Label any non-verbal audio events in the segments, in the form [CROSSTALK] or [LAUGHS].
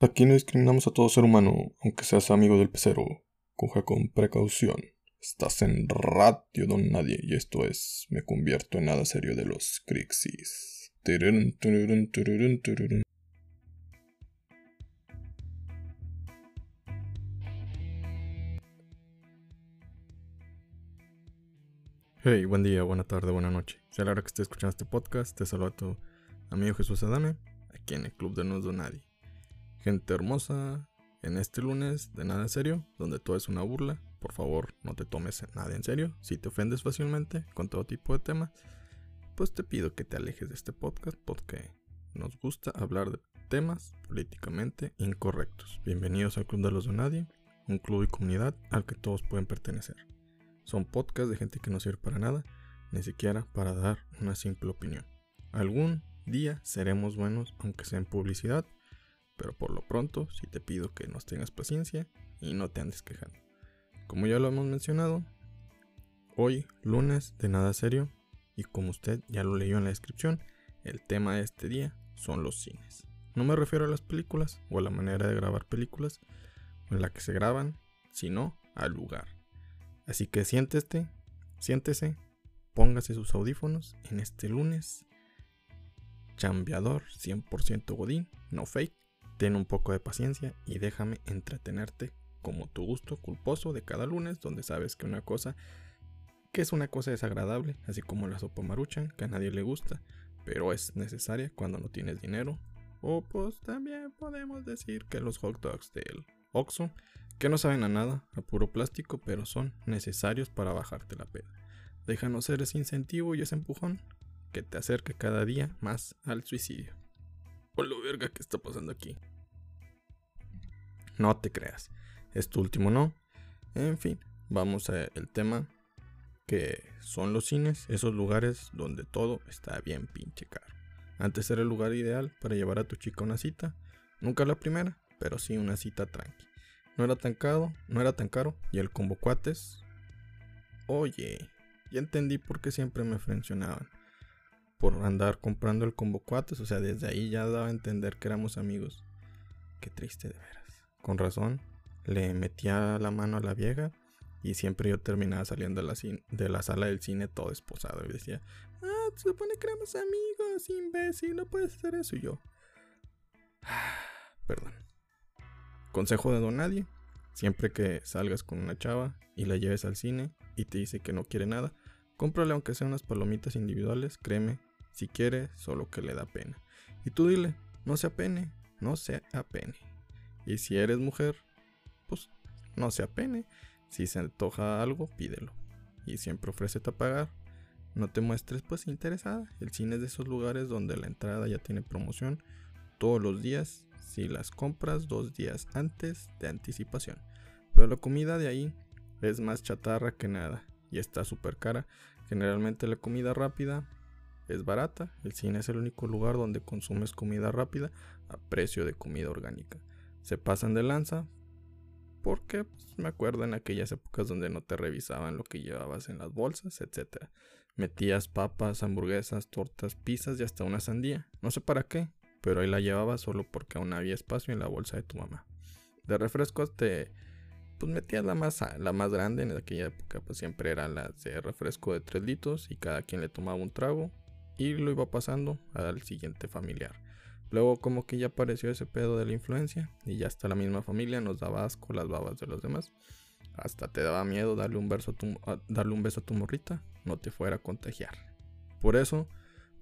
Aquí no discriminamos a todo ser humano, aunque seas amigo del pecero. Coja con precaución. Estás en Radio Don Nadie y esto es Me convierto en nada serio de los Crixis. Hey, buen día, buena tarde, buena noche. Si la hora que estés escuchando este podcast, te saludo a tu amigo Jesús Adame, aquí en el Club de No Don Nadie. Gente hermosa, en este lunes de nada serio, donde todo es una burla, por favor no te tomes nada en serio. Si te ofendes fácilmente con todo tipo de temas, pues te pido que te alejes de este podcast porque nos gusta hablar de temas políticamente incorrectos. Bienvenidos al Club de los de Nadie, un club y comunidad al que todos pueden pertenecer. Son podcasts de gente que no sirve para nada, ni siquiera para dar una simple opinión. Algún día seremos buenos, aunque sea en publicidad, pero por lo pronto sí te pido que nos tengas paciencia y no te andes quejando. Como ya lo hemos mencionado, hoy lunes de nada serio y como usted ya lo leyó en la descripción, el tema de este día son los cines. No me refiero a las películas o a la manera de grabar películas en la que se graban, sino al lugar. Así que siéntese, siéntese, póngase sus audífonos en este lunes. Chambeador 100% godín, no fake Ten un poco de paciencia y déjame entretenerte como tu gusto culposo de cada lunes, donde sabes que una cosa que es una cosa desagradable, así como la sopa maruchan, que a nadie le gusta, pero es necesaria cuando no tienes dinero. O pues también podemos decir que los hot dogs del Oxxo, que no saben a nada, a puro plástico, pero son necesarios para bajarte la peda. Déjanos ser ese incentivo y ese empujón que te acerque cada día más al suicidio. Hola verga, ¿qué está pasando aquí? No te creas. Es tu último no. En fin, vamos al tema que son los cines, esos lugares donde todo está bien pinche caro. Antes era el lugar ideal para llevar a tu chica una cita. Nunca la primera, pero sí una cita tranqui. No era tan caro, no era tan caro. Y el combo cuates. Oye, ya entendí por qué siempre me frencionaban por andar comprando el combo cuates. O sea, desde ahí ya daba a entender que éramos amigos. Qué triste de veras. Con razón, le metía la mano a la vieja y siempre yo terminaba saliendo de la, de la sala del cine todo esposado y decía, ah, se supone que éramos amigos, imbécil, no puedes hacer eso. Y yo, [SIGHS] perdón. Consejo de don nadie, siempre que salgas con una chava y la lleves al cine y te dice que no quiere nada, cómprale aunque sea unas palomitas individuales, créeme si quiere, solo que le da pena. Y tú dile, no se apene, no se apene. Y si eres mujer, pues no se apene. Si se antoja algo, pídelo. Y siempre ofrécete a pagar. No te muestres pues interesada. El cine es de esos lugares donde la entrada ya tiene promoción todos los días si las compras dos días antes de anticipación. Pero la comida de ahí es más chatarra que nada y está súper cara. Generalmente la comida rápida es barata. El cine es el único lugar donde consumes comida rápida a precio de comida orgánica. Se pasan de lanza porque pues, me acuerdo en aquellas épocas donde no te revisaban lo que llevabas en las bolsas, etc. Metías papas, hamburguesas, tortas, pizzas y hasta una sandía. No sé para qué, pero ahí la llevabas solo porque aún había espacio en la bolsa de tu mamá. De refrescos te pues metías la más, la más grande en aquella época, pues siempre eran las de refresco de 3 litros y cada quien le tomaba un trago y lo iba pasando al siguiente familiar. Luego como que ya apareció ese pedo de la influencia y ya hasta la misma familia nos daba asco las babas de los demás. Hasta te daba miedo darle un, beso a tu, darle un beso a tu morrita, no te fuera a contagiar. Por eso,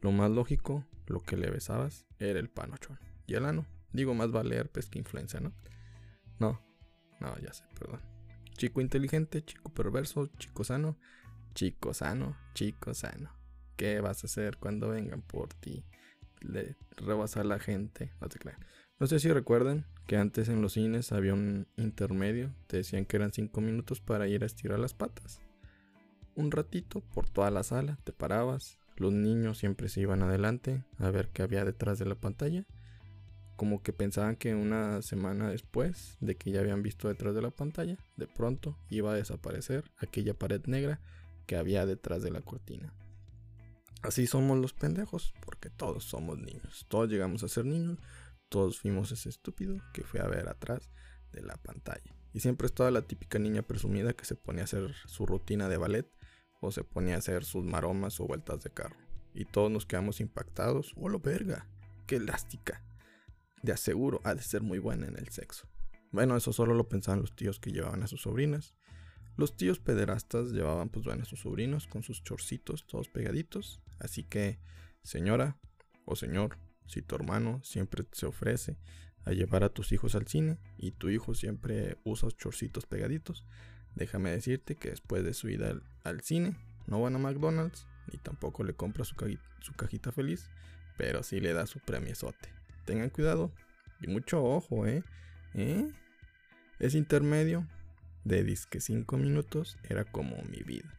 lo más lógico, lo que le besabas era el panochón. Y el ano. Digo, más vale herpes que influencia, ¿no? No, no, ya sé, perdón. Chico inteligente, chico perverso, chico sano, chico sano, chico sano. ¿Qué vas a hacer cuando vengan por ti? Le a la gente. No. No sé si recuerdan que antes en los cines había un intermedio. Te decían que eran 5 minutos para ir a estirar las patas. Un ratito por toda la sala. Te parabas. Los niños siempre se iban adelante a ver qué había detrás de la pantalla. Como que pensaban que una semana después de que ya habían visto detrás de la pantalla, de pronto iba a desaparecer aquella pared negra que había detrás de la cortina. Así somos los pendejos, porque todos somos niños. Todos llegamos a ser niños, todos fuimos ese estúpido que fue a ver atrás de la pantalla. Y siempre estaba la típica niña presumida que se ponía a hacer su rutina de ballet o se ponía a hacer sus maromas o vueltas de carro. Y todos nos quedamos impactados. ¡Oh, lo verga! ¡Qué elástica! De aseguro ha de ser muy buena en el sexo. Bueno, eso solo lo pensaban los tíos que llevaban a sus sobrinas. Los tíos pederastas llevaban pues bueno a sus sobrinos con sus chorcitos todos pegaditos. Así que, señora o señor, si tu hermano siempre se ofrece a llevar a tus hijos al cine y tu hijo siempre usa chorcitos pegaditos, déjame decirte que después de su ida al, cine no van a McDonald's ni tampoco le compra su, su cajita feliz, pero sí le da su premiesote. Tengan cuidado y mucho ojo, ¿eh? ¿Eh? Es intermedio de disque 5 minutos era como mi vida.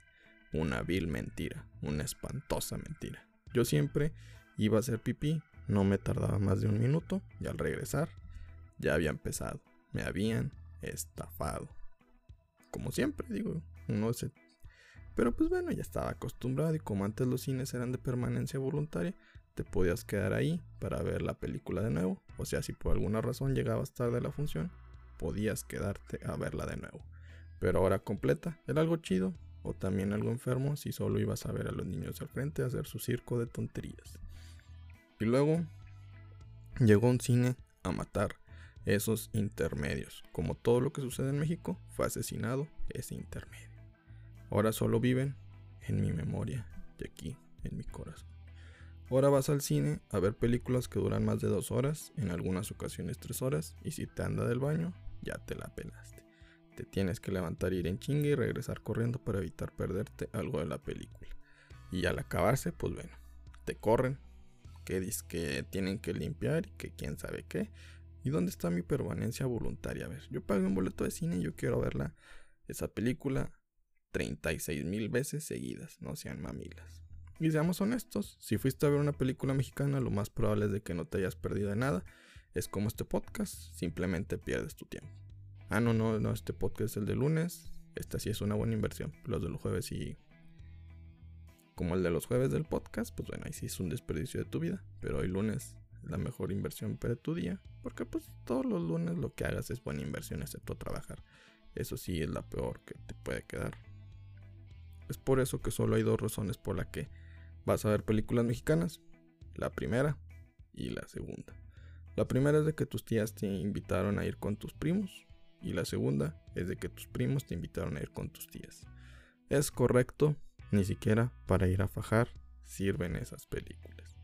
Una vil mentira, una espantosa mentira. Yo siempre iba a hacer pipí, no me tardaba más de un minuto y al regresar ya había empezado. Me habían estafado. Como siempre, digo, uno se... Pero pues bueno, ya estaba acostumbrado y como antes los cines eran de permanencia voluntaria, te podías quedar ahí para ver la película de nuevo. O sea, si por alguna razón llegabas tarde a la función, podías quedarte a verla de nuevo. Pero ahora completa, era algo chido o también algo enfermo si solo ibas a ver a los niños al frente a hacer su circo de tonterías. Y luego llegó un cine a matar esos intermedios. Como todo lo que sucede en México, fue asesinado ese intermedio. Ahora solo viven en mi memoria y aquí en mi corazón. Ahora vas al cine a ver películas que duran más de dos horas, en algunas ocasiones tres horas, y si te anda del baño, ya te la pelaste. Te tienes que levantar, ir en chingue y regresar corriendo para evitar perderte algo de la película. Y al acabarse, pues bueno, te corren, que dices que tienen que limpiar y que quién sabe qué. ¿Y dónde está mi permanencia voluntaria? A ver, yo pagué un boleto de cine y yo quiero verla, esa película, 36 mil veces seguidas, no sean mamilas. Y seamos honestos, si fuiste a ver una película mexicana, lo más probable es de que no te hayas perdido de nada. Es como este podcast, simplemente pierdes tu tiempo. Ah, no, no, no, este podcast es el de lunes. Esta sí es una buena inversión. Los de los jueves sí. Como el de los jueves del podcast, pues bueno, ahí sí es un desperdicio de tu vida. Pero hoy lunes es la mejor inversión para tu día. Porque pues todos los lunes lo que hagas es buena inversión, excepto trabajar. Eso sí es la peor que te puede quedar. Es por eso que solo hay dos razones por la que vas a ver películas mexicanas. La primera y la segunda. La primera es de que tus tías te invitaron a ir con tus primos. Y la segunda es de que tus primos te invitaron a ir con tus tías. Es correcto, ni siquiera para ir a fajar sirven esas películas.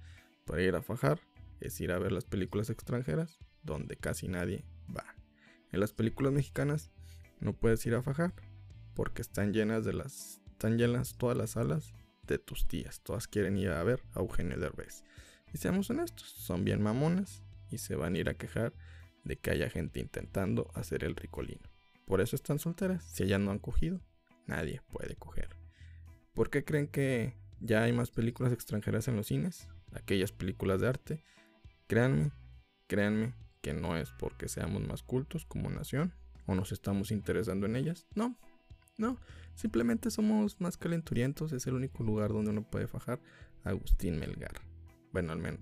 Para ir a fajar es ir a ver las películas extranjeras donde casi nadie va. En las películas mexicanas no puedes ir a fajar porque están llenas de las están llenas todas las salas de tus tías. Todas quieren ir a ver a Eugenio Derbez. Y seamos honestos, son bien mamonas y se van a ir a quejar de que haya gente intentando hacer el ricolino. Por eso están solteras. Si ellas no han cogido, nadie puede coger. ¿Por qué creen que ya hay más películas extranjeras en los cines? Aquellas películas de arte. Créanme, créanme que no es porque seamos más cultos como nación o nos estamos interesando en ellas. No, no. Simplemente somos más calenturientos. Es el único lugar donde uno puede fajar. Agustín Melgar. Bueno, al menos,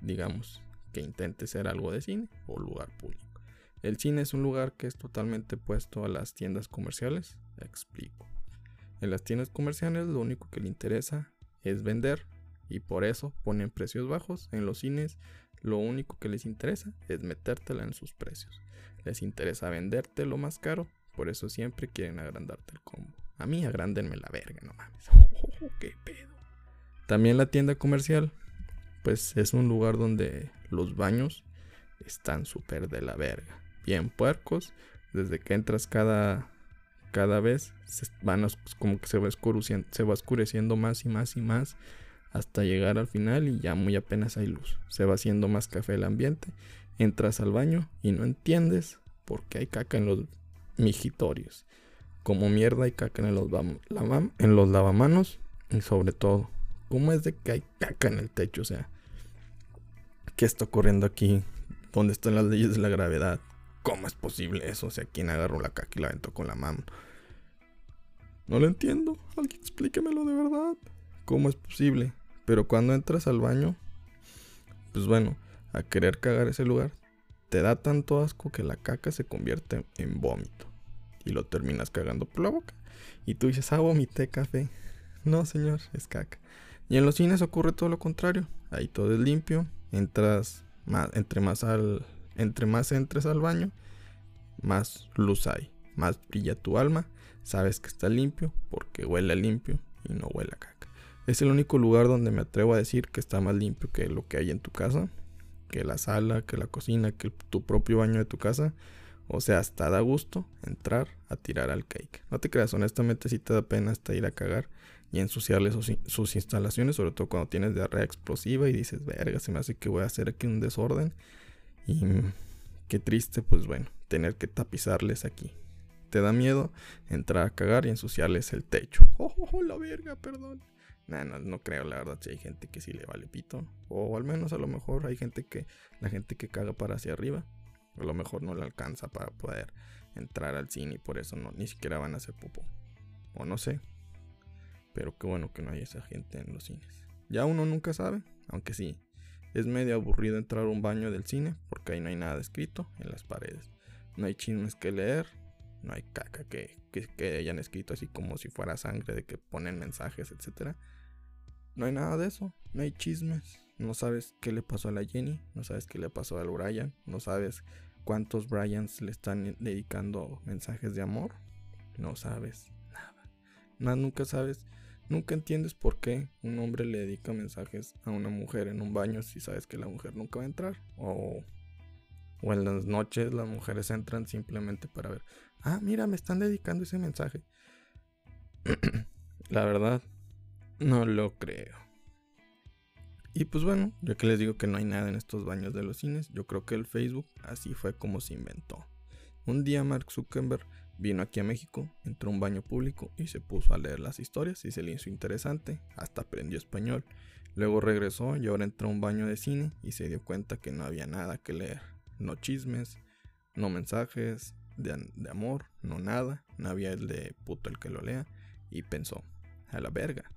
digamos, que intente ser algo de cine o lugar público. El cine es un lugar que es totalmente puesto a las tiendas comerciales. Explico. En las tiendas comerciales lo único que le interesa es vender y por eso ponen precios bajos. En los cines lo único que les interesa es metértela en sus precios. Les interesa venderte lo más caro, por eso siempre quieren agrandarte el combo. A mí agrándenme la verga, no mames. [LAUGHS] Oh, qué pedo. También la tienda comercial, pues es un lugar donde los baños están súper de la verga. Bien puercos. Desde que entras cada, cada vez, se van como que se va, oscureciendo, se va oscureciendo más y más y más. Hasta llegar al final y ya muy apenas hay luz. Se va haciendo más café el ambiente. Entras al baño y no entiendes por qué hay caca en los mijitorios. Como mierda hay caca en los, en los lavamanos. Y sobre todo, ¿cómo es de que hay caca en el techo? O sea, ¿Qué está ocurriendo aquí? ¿Dónde están las leyes de la gravedad? ¿Cómo es posible eso? O sea, ¿quién agarró la caca y la aventó con la mano? No lo entiendo. Alguien explíquemelo de verdad. ¿Cómo es posible? Pero cuando entras al baño, pues bueno, a querer cagar ese lugar, te da tanto asco que la caca se convierte en vómito. Y lo terminas cagando por la boca. Y tú dices, ah, vomité café. No, señor, es caca. Y en los cines ocurre todo lo contrario. Ahí todo es limpio. Entras más, entre más al, entre más entres al baño, más luz hay, más brilla tu alma. Sabes que está limpio porque huele limpio y no huele a caca. Es el único lugar donde me atrevo a decir que está más limpio que lo que hay en tu casa, que la sala, que la cocina, que tu propio baño de tu casa. O sea, hasta da gusto entrar a tirar al cake. No te creas, honestamente si te da pena hasta ir a cagar y ensuciarle sus, instalaciones, sobre todo cuando tienes diarrea explosiva y dices, verga, se me hace que voy a hacer aquí un desorden. Y qué triste, pues bueno, tener que tapizarles aquí. ¿Te da miedo entrar a cagar y ensuciarles el techo? [LAUGHS] ¡Oh, oh, la verga, perdón! No, no creo, la verdad, si hay gente que sí le vale pito. O al menos a lo mejor hay gente que, la gente que caga para hacia arriba, a lo mejor no le alcanza para poder entrar al cine y por eso no, ni siquiera van a hacer popo. O no sé. Pero qué bueno que no hay esa gente en los cines. Ya uno nunca sabe, aunque sí. Es medio aburrido entrar a un baño del cine porque ahí no hay nada escrito en las paredes. No hay chismes que leer, no hay caca que, que, hayan escrito así como si fuera sangre de que ponen mensajes, etc. No hay nada de eso, no hay chismes. No sabes qué le pasó a la Jenny, no sabes qué le pasó al Brian, no sabes cuántos Bryans le están dedicando mensajes de amor. No sabes nada. Nada, nunca sabes, nunca entiendes por qué un hombre le dedica mensajes a una mujer en un baño si sabes que la mujer nunca va a entrar. O, o en las noches las mujeres entran simplemente para ver, ah, mira, me están dedicando ese mensaje. [CLEARS THROAT] la verdad, no lo creo. Y pues bueno, ya que les digo que no hay nada en estos baños de los cines, yo creo que el Facebook así fue como se inventó. Un día Mark Zuckerberg vino aquí a México, entró a un baño público y se puso a leer las historias y se le hizo interesante, hasta aprendió español. Luego regresó y ahora entró a un baño de cine y se dio cuenta que no había nada que leer. No chismes, no mensajes de, de amor, no nada, no había el de puto el que lo lea y pensó, a la verga,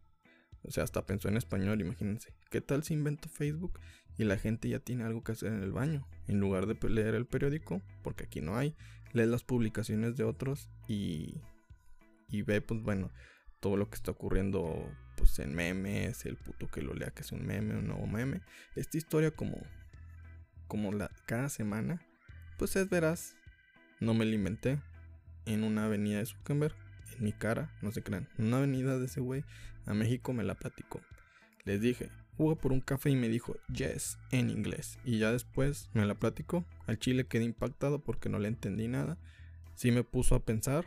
o sea, hasta pensó en español, imagínense. ¿Qué tal si invento Facebook y la gente ya tiene algo que hacer en el baño? En lugar de leer el periódico, porque aquí no hay, lee las publicaciones de otros y, y ve, pues bueno, todo lo que está ocurriendo pues en memes, el puto que lo lea que es un meme, un nuevo meme. Esta historia como, como la, cada semana, pues es veraz. No me la inventé. En una avenida de Zuckerberg en mi cara, no se crean. Una avenida de ese güey a México me la platicó. Les dije, jugó por un café y me dijo yes en inglés. Y ya después me la platicó. Al chile quedé impactado porque no le entendí nada. Sí me puso a pensar.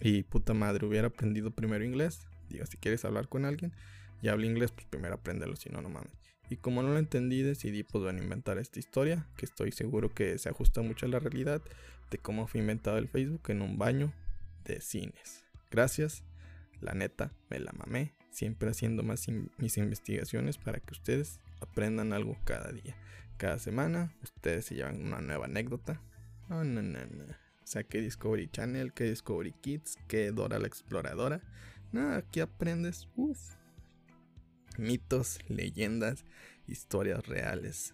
Y puta madre, hubiera aprendido primero inglés. Digo, si quieres hablar con alguien y habla inglés, pues primero apréndelo, si no, no mames. Y como no lo entendí, decidí pues bueno, inventar esta historia, que estoy seguro que se ajusta mucho a la realidad de cómo fue inventado el Facebook en un baño de cines. Gracias, la neta, me la mamé, siempre haciendo más mis investigaciones para que ustedes aprendan algo cada día. Cada semana ustedes se llevan una nueva anécdota. No, no, no, no. O sea, que Discovery Channel, que Discovery Kids, que Dora la Exploradora. No, aquí aprendes, uff, mitos, leyendas, historias reales.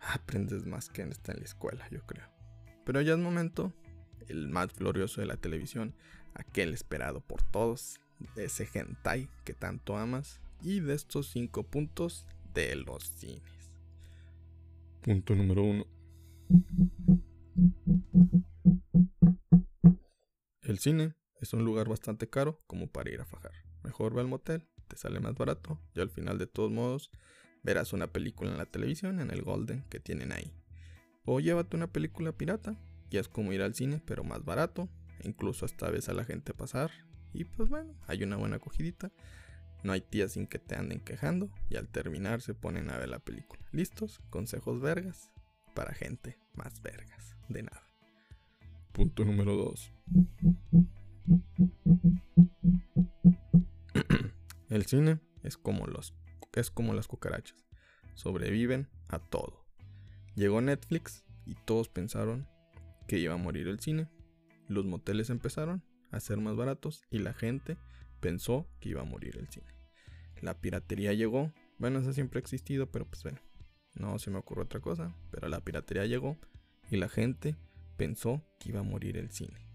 Aprendes más que en esta en la escuela, yo creo. Pero ya es momento el más glorioso de la televisión, aquel esperado por todos, ese hentai que tanto amas, y de estos cinco puntos de los cines. Punto número uno. El cine es un lugar bastante caro como para ir a fajar. Mejor ve al motel, te sale más barato y al final de todos modos verás una película en la televisión en el Golden que tienen ahí. O llévate una película pirata ya es como ir al cine, pero más barato. incluso hasta ves a la gente pasar. Y pues bueno, hay una buena acogidita. No hay tías sin que te anden quejando. Y al terminar se ponen a ver la película. ¿Listos? Consejos vergas. Para gente más vergas. De nada. Punto número 2. [CLEARS THROAT] El cine es como los es como las cucarachas. Sobreviven a todo. Llegó Netflix y todos pensaron que iba a morir el cine. Los moteles empezaron a ser más baratos y la gente pensó que iba a morir el cine. La piratería llegó, bueno, eso siempre ha existido, pero pues bueno, No se me ocurrió otra cosa, pero la piratería llegó y la gente pensó que iba a morir el cine.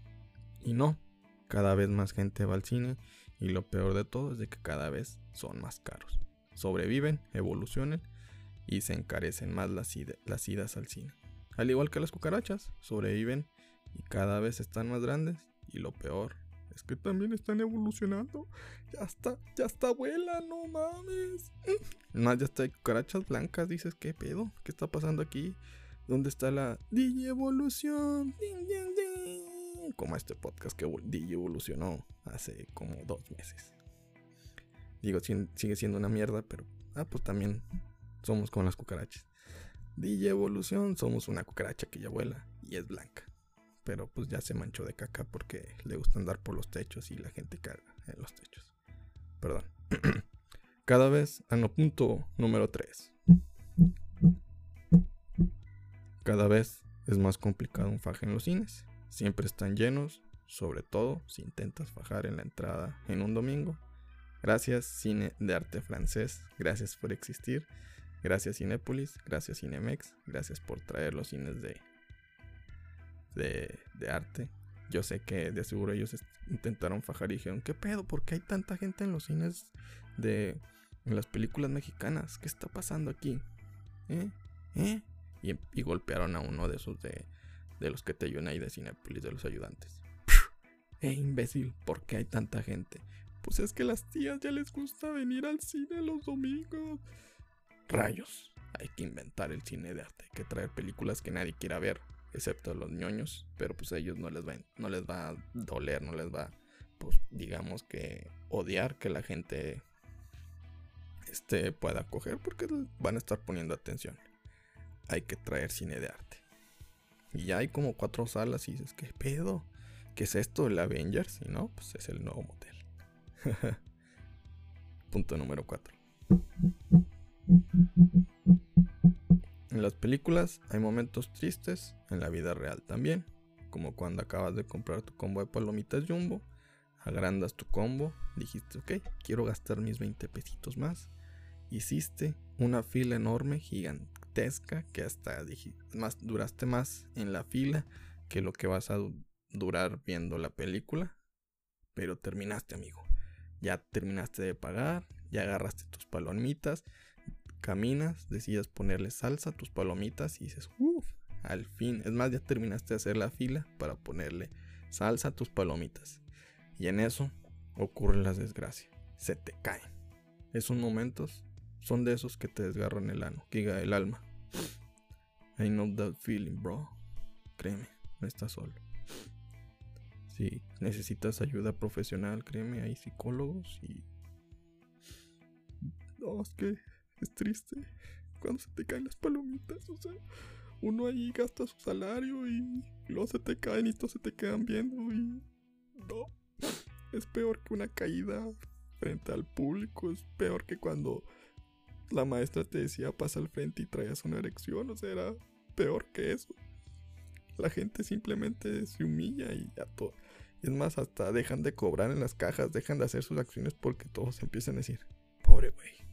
Y no, cada vez más gente va al cine y lo peor de todo es de que cada vez son más caros. Sobreviven, evolucionan y se encarecen más las idas al cine. Al igual que las cucarachas, sobreviven y cada vez están más grandes y lo peor es que también están evolucionando. Ya está, ya está abuela, no mames. Más ya está hay cucarachas blancas, dices, ¿qué pedo? ¿Qué está pasando aquí? ¿Dónde está la evolución? Como este podcast que evolucionó hace como dos meses. Digo, sigue siendo una mierda, pero ah, pues también somos como las cucarachas. DJ Evolución, somos una cucaracha que ya vuela y es blanca. Pero pues ya se manchó de caca porque le gusta andar por los techos y la gente carga en los techos. Perdón. [CLEARS THROAT] Cada vez, a no punto número 3. Cada vez es más complicado un faje en los cines. Siempre están llenos, sobre todo si intentas fajar en la entrada en un domingo. Gracias, cine de arte francés. Gracias por existir. Gracias Cinépolis, gracias Cinemex, gracias por traer los cines de, de, arte. Yo sé que de seguro ellos intentaron fajar y dijeron, ¿qué pedo? ¿Por qué hay tanta gente en los cines de en las películas mexicanas? ¿Qué está pasando aquí? ¿Eh? ¿Eh? Y, golpearon a uno de esos de, de los que te ayudan ahí de Cinepolis, de los ayudantes. ¡Eh, imbécil! ¿Por qué hay tanta gente? Pues es que las tías ya les gusta venir al cine los domingos. Rayos, hay que inventar el cine de arte, hay que traer películas que nadie quiera ver, excepto los ñoños, pero pues a ellos no les va, no les va a doler, no les va, pues digamos que odiar que la gente este, pueda coger porque van a estar poniendo atención. Hay que traer cine de arte. Y ya hay como cuatro salas y dices, ¿qué pedo? ¿Qué es esto? ¿El Avengers? Y no, pues es el nuevo motel. [LAUGHS] Punto número 4. En las películas hay momentos tristes, en la vida real también, como cuando acabas de comprar tu combo de palomitas jumbo, agrandas tu combo, dijiste, ok, quiero gastar mis 20 pesitos más, hiciste una fila enorme, gigantesca, que hasta más, duraste más en la fila que lo que vas a durar viendo la película, pero terminaste amigo, ya terminaste de pagar, ya agarraste tus palomitas, caminas, decides ponerle salsa a tus palomitas y dices, uff, al fin. Es más, ya terminaste de hacer la fila para ponerle salsa a tus palomitas. Y en eso ocurren las desgracias. Se te caen. Esos momentos son de esos que te desgarran el ano, que el alma. I know that feeling, bro. Créeme, no estás solo. Si necesitas ayuda profesional, créeme, hay psicólogos y... Es que es triste cuando se te caen las palomitas. O sea, uno ahí gasta su salario y luego se te caen y todos se te quedan viendo y no. Es peor que una caída frente al público. Es peor que cuando la maestra te decía pasa al frente y traías una erección. O sea, era peor que eso. La gente simplemente se humilla y ya todo. Es más, hasta dejan de cobrar en las cajas, dejan de hacer sus acciones porque todos empiezan a decir, pobre güey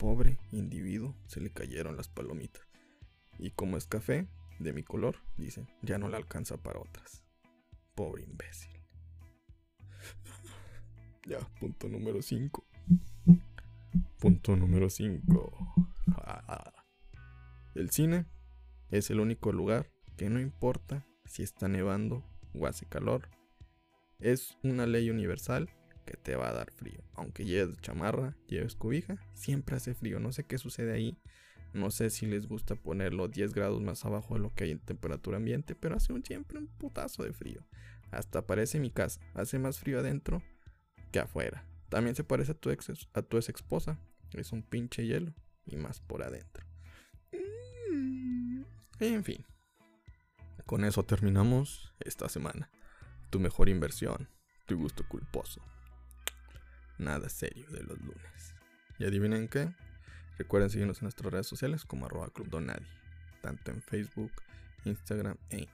pobre individuo se le cayeron las palomitas. Y como es café, de mi color, dicen, ya no le alcanza para otras. Pobre imbécil. [LAUGHS] ya, punto número 5. Punto número 5. [LAUGHS] el cine es el único lugar que no importa si está nevando o hace calor. Es una ley universal que te va a dar frío. Aunque lleves chamarra, lleves cobija, siempre hace frío. No sé qué sucede ahí. No sé si les gusta ponerlo 10 grados más abajo de lo que hay en temperatura ambiente, pero hace un, siempre un putazo de frío. Hasta parece mi casa. Hace más frío adentro que afuera. También se parece a tu ex, a tu ex esposa. Es un pinche hielo y más por adentro. Mm. En fin. Con eso terminamos esta semana. Tu mejor inversión, tu gusto culposo nada serio de los lunes. ¿Y adivinen qué? Recuerden seguirnos en nuestras redes sociales como arroba Club Donadi, tanto en Facebook, Instagram e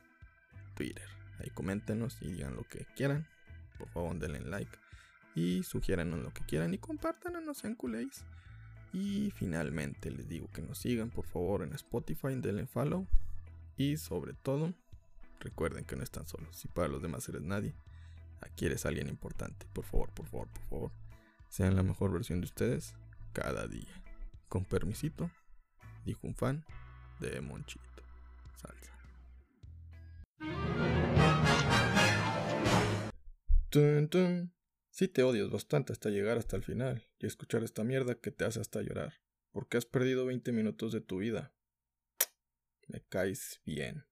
Twitter. Ahí coméntenos y digan lo que quieran. Por favor, denle like y sugiéranos lo que quieran y compártanlo, no sean culéis. Y finalmente les digo que nos sigan por favor en Spotify, denle follow. Y sobre todo, recuerden que no están solos. Si para los demás eres nadie, aquí eres alguien importante. Por favor, por favor, por favor. Sean la mejor versión de ustedes cada día. Con permisito, dijo un fan de Monchito. Salsa. Si te odias bastante hasta llegar hasta el final y escuchar esta mierda que te hace hasta llorar, porque has perdido 20 minutos de tu vida. Me caes bien.